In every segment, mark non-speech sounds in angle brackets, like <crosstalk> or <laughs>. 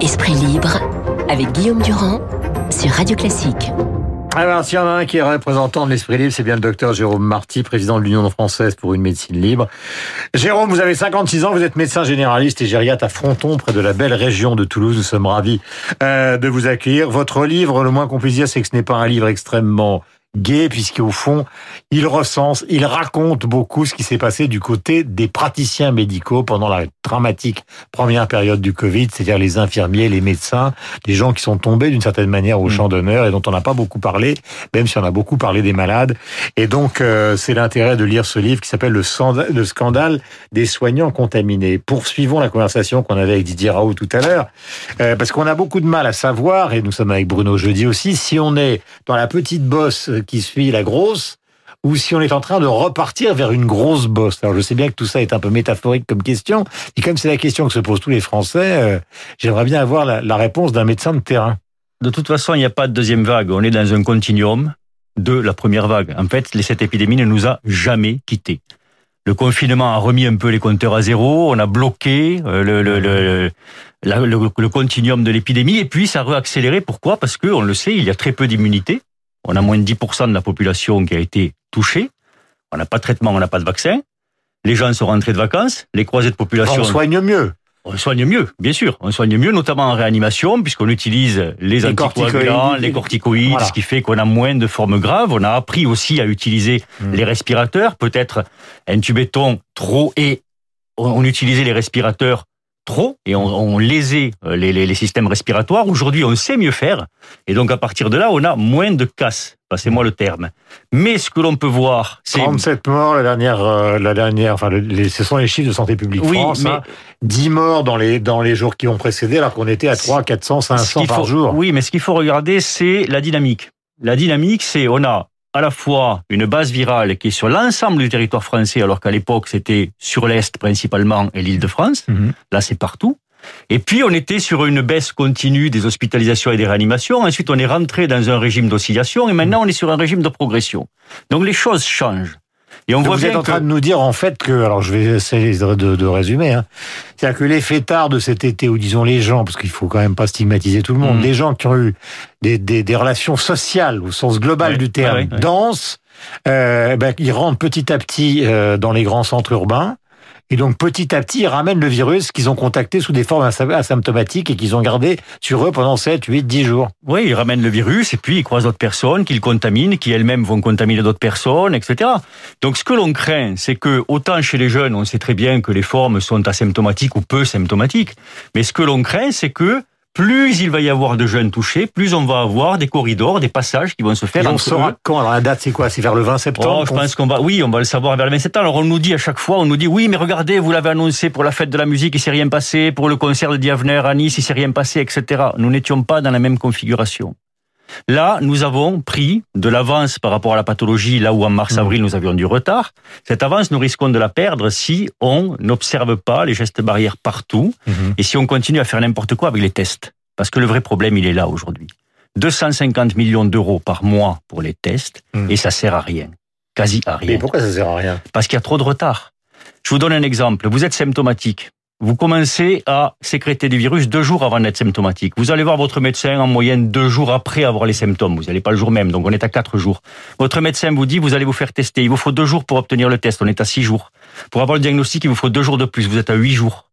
Esprit libre avec Guillaume Durand sur Radio Classique. Alors, s'il y en a un qui est représentant de l'esprit libre, c'est bien le docteur Jérôme Marty, président de l'Union française pour une médecine libre. Jérôme, vous avez 56 ans, vous êtes médecin généraliste et gériatre à Fronton, près de la belle région de Toulouse. Nous sommes ravis euh, de vous accueillir. Votre livre, le moins qu'on puisse dire, c'est que ce n'est pas un livre extrêmement gay, puisqu'au fond, il recense, il raconte beaucoup ce qui s'est passé du côté des praticiens médicaux pendant la dramatique première période du Covid, c'est-à-dire les infirmiers, les médecins, les gens qui sont tombés d'une certaine manière au mm. champ d'honneur et dont on n'a pas beaucoup parlé, même si on a beaucoup parlé des malades. Et donc, euh, c'est l'intérêt de lire ce livre qui s'appelle le, le scandale des soignants contaminés. Poursuivons la conversation qu'on avait avec Didier Raoult tout à l'heure, euh, parce qu'on a beaucoup de mal à savoir, et nous sommes avec Bruno jeudi aussi, si on est dans la petite bosse qui suit la grosse, ou si on est en train de repartir vers une grosse bosse. Alors je sais bien que tout ça est un peu métaphorique comme question, et comme c'est la question que se posent tous les Français, euh, j'aimerais bien avoir la, réponse d'un médecin de terrain. De toute façon, il n'y a pas de deuxième vague. On est dans un continuum de la première vague. En fait, cette épidémie ne nous a jamais quittés. Le confinement a remis un peu les compteurs à zéro, on a bloqué euh, le, le, continuum de l'épidémie, et puis ça a réaccéléré. Pourquoi? Parce que, on le sait, il y a très peu d'immunité. On a moins de 10% de la population qui a été touchée. On n'a pas de traitement, on n'a pas de vaccin. Les gens sont rentrés de vacances. Les croisées de population. On soigne mieux. On soigne mieux, bien sûr. On soigne mieux, notamment en réanimation, puisqu'on utilise les, anticoagulants, les corticoïdes, ce qui fait qu'on a moins de formes graves. On a appris aussi à utiliser hmm. les respirateurs. Peut-être intubait-on trop et on utilisait les respirateurs trop et on, lésait euh, les, les, systèmes respiratoires. Aujourd'hui, on sait mieux faire et donc à partir de là, on a moins de casse. Passez-moi le terme. Mais ce que l'on peut voir, c'est 37 morts la dernière, euh, la dernière. Enfin, ce sont les chiffres de Santé publique oui, France. Mais... 10 hein. morts dans les dans les jours qui ont précédé, alors qu'on était à 3, 400, 500 par jour. Oui, mais ce qu'il faut regarder, c'est la dynamique. La dynamique, c'est on a à la fois une base virale qui est sur l'ensemble du territoire français, alors qu'à l'époque c'était sur l'Est principalement et l'île de France. Mhm. Là c'est partout. Et puis on était sur une baisse continue des hospitalisations et des réanimations. Ensuite on est rentré dans un régime d'oscillation et maintenant on est sur un régime de progression. Donc les choses changent. Et on voit vous êtes en train de nous dire en fait que, alors je vais essayer de, de, résumer, hein, c'est-à-dire que les fêtards de cet été, ou disons les gens, parce qu'il faut quand même pas stigmatiser tout le monde, mmh. les gens qui ont eu des, des, des relations sociales au sens global du terme, denses, euh, ben, ils rentrent petit à petit euh, dans les grands centres urbains. Et donc petit à petit, ils ramènent le virus qu'ils ont contacté sous des formes asymptomatiques et qu'ils ont gardé sur eux pendant 7, 8, 10 jours. Oui, ils ramènent le virus et puis ils croisent d'autres personnes qu'ils contaminent, qui elles-mêmes vont contaminer d'autres personnes, etc. Donc ce que l'on craint, c'est que autant chez les jeunes, on sait très bien que les formes sont asymptomatiques ou peu symptomatiques, mais ce que l'on craint, c'est que plus il va y avoir de jeunes touchés, plus on va avoir des corridors, des passages qui vont se faire. Et on saura quand Alors la date, c'est quoi? C'est vers le 20 septembre oh, Je pense qu'on va, oui, on va le savoir vers le 20 septembre. Alors on nous dit à chaque fois, on nous dit, oui, mais regardez, vous l'avez annoncé pour la fête de la musique, il s'est rien passé, pour le concert de Diavener à Nice, il s'est rien passé, etc. Nous n'étions pas dans la même configuration. Là, nous avons pris de l'avance par rapport à la pathologie, là où en mars-avril nous avions du retard. Cette avance, nous risquons de la perdre si on n'observe pas les gestes barrières partout mhm. et si on continue à faire n'importe quoi avec les tests. Parce que le vrai problème, il est là aujourd'hui. 250 millions d'euros par mois pour les tests mhm. et ça sert à rien. Quasi à rien. Mais pourquoi ça sert à rien? Parce qu'il y a trop de retard. Je vous donne un exemple. Vous êtes symptomatique vous commencez à sécréter des virus deux jours avant d'être symptomatique. Vous allez voir votre médecin en moyenne deux jours après avoir les symptômes. Vous n'allez pas le jour même, donc on est à quatre jours. Votre médecin vous dit, vous allez vous faire tester. Il vous faut deux jours pour obtenir le test. On est à six jours. Pour avoir le diagnostic, il vous faut deux jours de plus. Vous êtes à huit jours.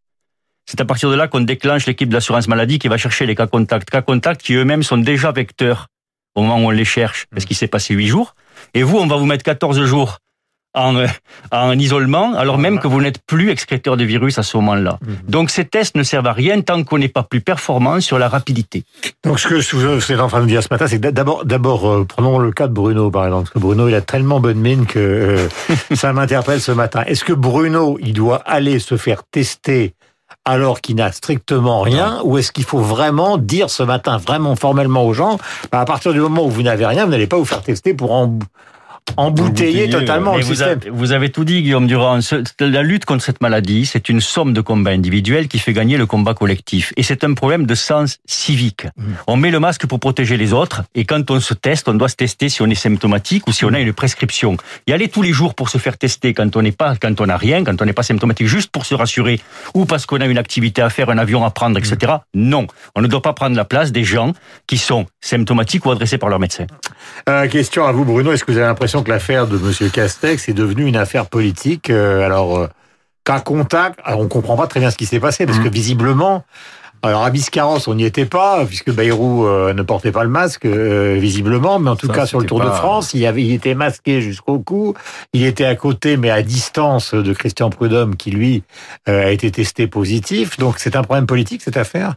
C'est à partir de là qu'on déclenche l'équipe de l'assurance maladie qui va chercher les cas contacts. Cas contacts qui eux-mêmes sont déjà vecteurs au moment où on les cherche, parce qu'il s'est passé huit jours. Et vous, on va vous mettre 14 jours en, en isolement, alors même que vous n'êtes plus excréteur de virus à ce moment-là. Mhm. Donc ces tests ne servent à rien tant qu'on n'est pas plus performant sur la rapidité. Donc ce que je suis en train de dire ce matin, c'est que d'abord, d'abord, euh, prenons le cas de Bruno par exemple, parce que Bruno il a tellement bonne mine que euh, <laughs> ça m'interpelle ce matin. Est-ce que Bruno il doit aller se faire tester alors qu'il n'a strictement rien, ou est-ce qu'il faut vraiment dire ce matin, vraiment formellement aux gens, bah, à partir du moment où vous n'avez rien, vous n'allez pas vous faire tester pour en, embouteiller totalement le vous, système. vous avez tout dit, Guillaume Durand. La lutte contre cette maladie, c'est une somme de combats individuels qui fait gagner le combat collectif. Et c'est un problème de sens civique. On met le masque pour protéger les autres, et quand on se teste, on doit se tester si on est symptomatique ou si on a une prescription. Y aller tous les jours pour se faire tester quand on n'est pas, quand on n'a rien, quand on n'est pas symptomatique, juste pour se rassurer, ou parce qu'on a une activité à faire, un avion à prendre, etc. Non, on ne doit pas prendre la place des gens qui sont symptomatiques ou adressés par leur médecin. Euh, question à vous, Bruno. Est-ce que vous avez l'impression que l'affaire de Monsieur Castex est devenue une affaire politique Euh, Alors, euh, qu'à contact, alors, on comprend pas très bien ce qui s'est passé parce que visiblement, alors à Biscarrosse, on n'y était pas puisque Bayrou euh, ne portait pas le masque euh, visiblement, mais en tout Ça, cas sur le Tour de France, il, avait, il était masqué jusqu'au cou. Il était à côté, mais à distance de Christian Prudhomme qui lui euh, a été testé positif. Donc c'est un problème politique cette affaire?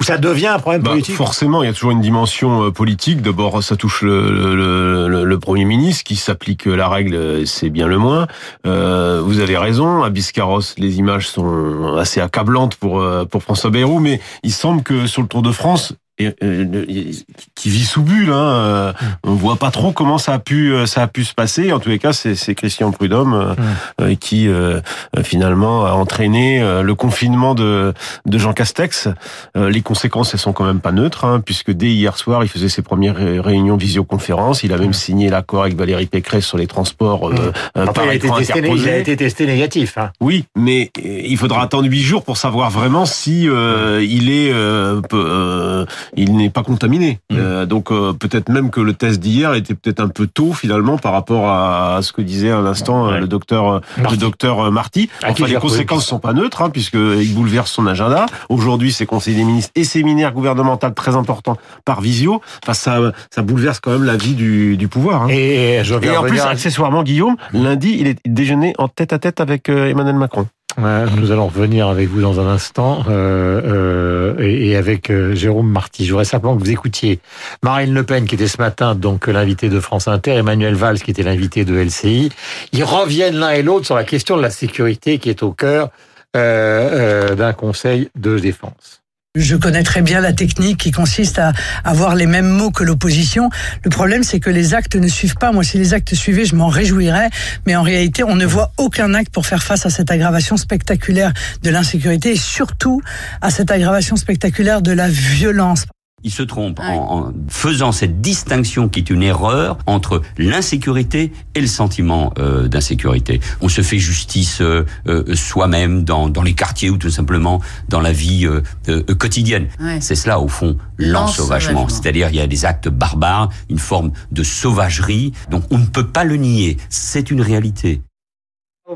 Ça devient un problème Bah, politique forcément, il y a toujours une dimension euh, politique. D'abord, ça touche le, le, le- le Premier ministre qui s'applique la règle, euh, c'est bien le moins. Euh, vous avez raison, à Biscarrosse, les images sont assez accablantes pour, euh, pour François Bayrou, mais il semble que sur le Tour de France, et, euh, qui vit sous bulle, hein, euh, on voit pas trop comment ça a pu euh, ça a pu se passer. En tous les cas, c'est Christian Prudhomme euh, qui euh, finalement a entraîné le confinement de de Jean Castex. Les conséquences, elles sont quand même pas neutres, hein, puisque dès hier soir, il faisait ses premières ré- réunions visioconférence. Il a même signé l'accord avec Valérie Pécresse sur les transports Après, par il a, été testé, il a été testé négatif. Hein. Oui, mais il faudra attendre huit jours pour savoir vraiment si euh, il est, euh, euh, il n'est pas contaminé. Euh, donc euh, peut-être même que le test d'hier était peut-être un peu tôt finalement par rapport à, à ce que disait à l'instant euh, Ouais. le docteur, euh, Marty. le docteur euh, Marty. Enfin, les conséquences sont pas neutres hein, puisque il bouleverse son agenda. Aujourd'hui, c'est conseil des ministres et séminaire gouvernemental très important par visio. Enfin, ça, ça bouleverse quand même la vie du, du pouvoir. hein. Et je Et en plus, accessoirement, Guillaume, lundi, il est déjeuné en tête à tête avec Emmanuel Macron. Ouais, nous allons revenir avec vous dans un instant euh, euh, et, et avec euh, Jérôme Marty. Je voudrais simplement que vous écoutiez Marine Le Pen qui était ce matin donc l'invité de France Inter, Emmanuel Valls qui était l'invité de LCI. Ils reviennent l'un et l'autre sur la question de la sécurité qui est au cœur euh, euh, d'un conseil de défense. Je connais très bien la technique qui consiste à avoir les mêmes mots que l'opposition. Le problème, c'est que les actes ne suivent pas. Moi, si les actes suivaient, je m'en réjouirais. Mais en réalité, on ne voit aucun acte pour faire face à cette aggravation spectaculaire de l'insécurité et surtout à cette aggravation spectaculaire de la violence. Il se trompe en, en faisant cette distinction qui est une erreur entre l'insécurité et le sentiment euh, d'insécurité. On se fait justice euh, euh, soi-même dans, dans les quartiers ou tout simplement dans la vie euh, euh, quotidienne. Ouais. C'est cela au fond l'ensauvagement. C'est-à-dire il y a des actes barbares, une forme de sauvagerie. Donc on ne peut pas le nier. C'est une réalité.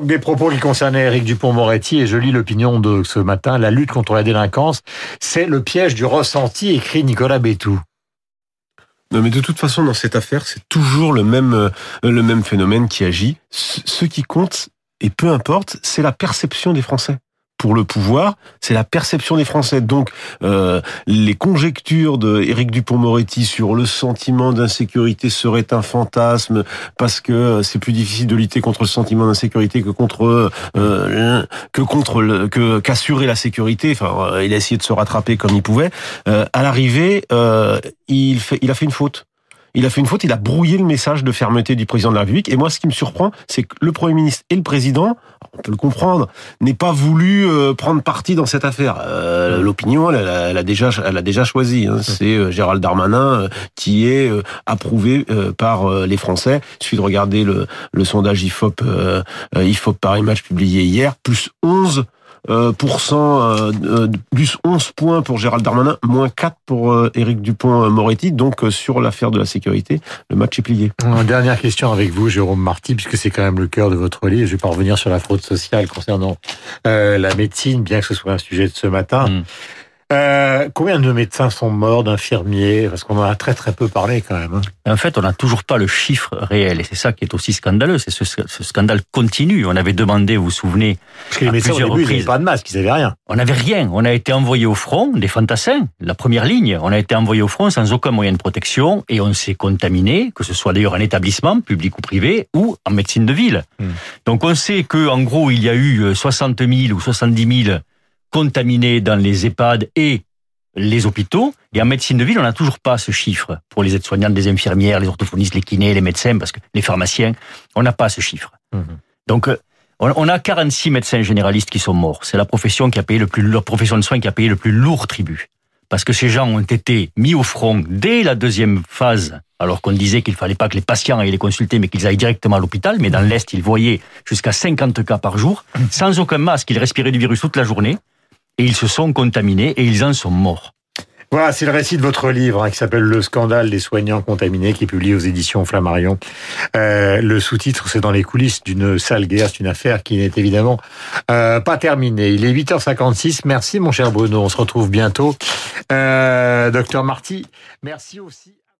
Des propos qui concernaient Éric Dupont-Moretti et je lis l'opinion de ce matin. La lutte contre la délinquance, c'est le piège du ressenti, écrit Nicolas Bétou. Non, mais de toute façon, dans cette affaire, c'est toujours le même, euh, le même phénomène qui agit. Ce qui compte, et peu importe, c'est la perception des Français. Pour le pouvoir, c'est la perception des Français. Donc, euh, les conjectures de Éric Dupont-Moretti sur le sentiment d'insécurité serait un fantasme parce que euh, c'est plus difficile de lutter contre le sentiment d'insécurité que contre euh, que contre le, que qu'assurer la sécurité. Enfin, euh, il a essayé de se rattraper comme il pouvait. Euh, à l'arrivée, euh, il fait, il a fait une faute. Il a fait une faute, il a brouillé le message de fermeté du président de la République. Et moi, ce qui me surprend, c'est que le Premier ministre et le président, on peut le comprendre, n'aient pas voulu euh, prendre parti dans cette affaire. Euh, L'opinion, elle, elle, elle a déjà, elle a déjà choisi. Hein. C'est euh, Gérald Darmanin euh, qui est euh, approuvé euh, par euh, les Français. Il suffit de regarder le, le sondage IFOP, IFOP Paris Match publié hier, plus 11 euh, euh, euh, plus 11 points pour Gérald Darmanin, moins 4 pour euh, Éric Dupont-Moretti. Donc, euh, sur l'affaire de la sécurité, le match est plié. Une Dernière question avec vous, Jérôme Marty, puisque c'est quand même le cœur de votre livre. Je vais pas revenir sur la fraude sociale concernant euh, la médecine, bien que ce soit un sujet de ce matin. Mm. Euh, combien de médecins sont morts, d'infirmiers? Parce qu'on en a très très peu parlé quand même. hein. En fait, on n'a toujours pas le chiffre réel, et c'est ça qui est aussi scandaleux. C'est ce, ce scandale continue. On avait demandé, vous vous souvenez, Parce que les À médecins au plusieurs début, ils n'avaient reprises. pas de masque, ils n'avaient rien. on n'avait rien. On a été envoyé au front, des fantassins, la première ligne. On a été envoyé au front sans aucun moyen de protection, et on s'est contaminé, que ce soit d'ailleurs en établissement, public ou privé, ou en médecine de ville. Hmm. Donc on sait que en gros, il y a eu 60 000 ou 70 000 contaminés dans les EHPAD et les hôpitaux. Et en médecine de ville, on n'a toujours pas ce chiffre pour les aides-soignantes, les infirmières, les orthophonistes, les kinés, les médecins, parce que les pharmaciens, on n'a pas ce chiffre. Mhm. Donc, euh, on a 46 médecins généralistes qui sont morts. C'est la profession qui a payé le plus, la profession de soins qui a payé le plus lourd tribut. Parce que ces gens ont été mis au front dès la deuxième phase, alors qu'on disait qu'il fallait pas que les patients aillent les consulter, mais qu'ils aillent directement à l'hôpital. Mais dans l'Est, ils voyaient jusqu'à 50 cas par jour, sans aucun masque. Ils respiraient du virus toute la journée. Et ils se sont contaminés et ils en sont morts. Voilà, c'est le récit de votre livre hein, qui s'appelle Le scandale des soignants contaminés, qui est publié aux éditions Flammarion. Euh, le sous-titre, c'est dans les coulisses d'une sale guerre. C'est une affaire qui n'est évidemment euh, pas terminée. Il est 8h56. Merci, mon cher Bruno. On se retrouve bientôt. Euh, docteur Marty, merci aussi.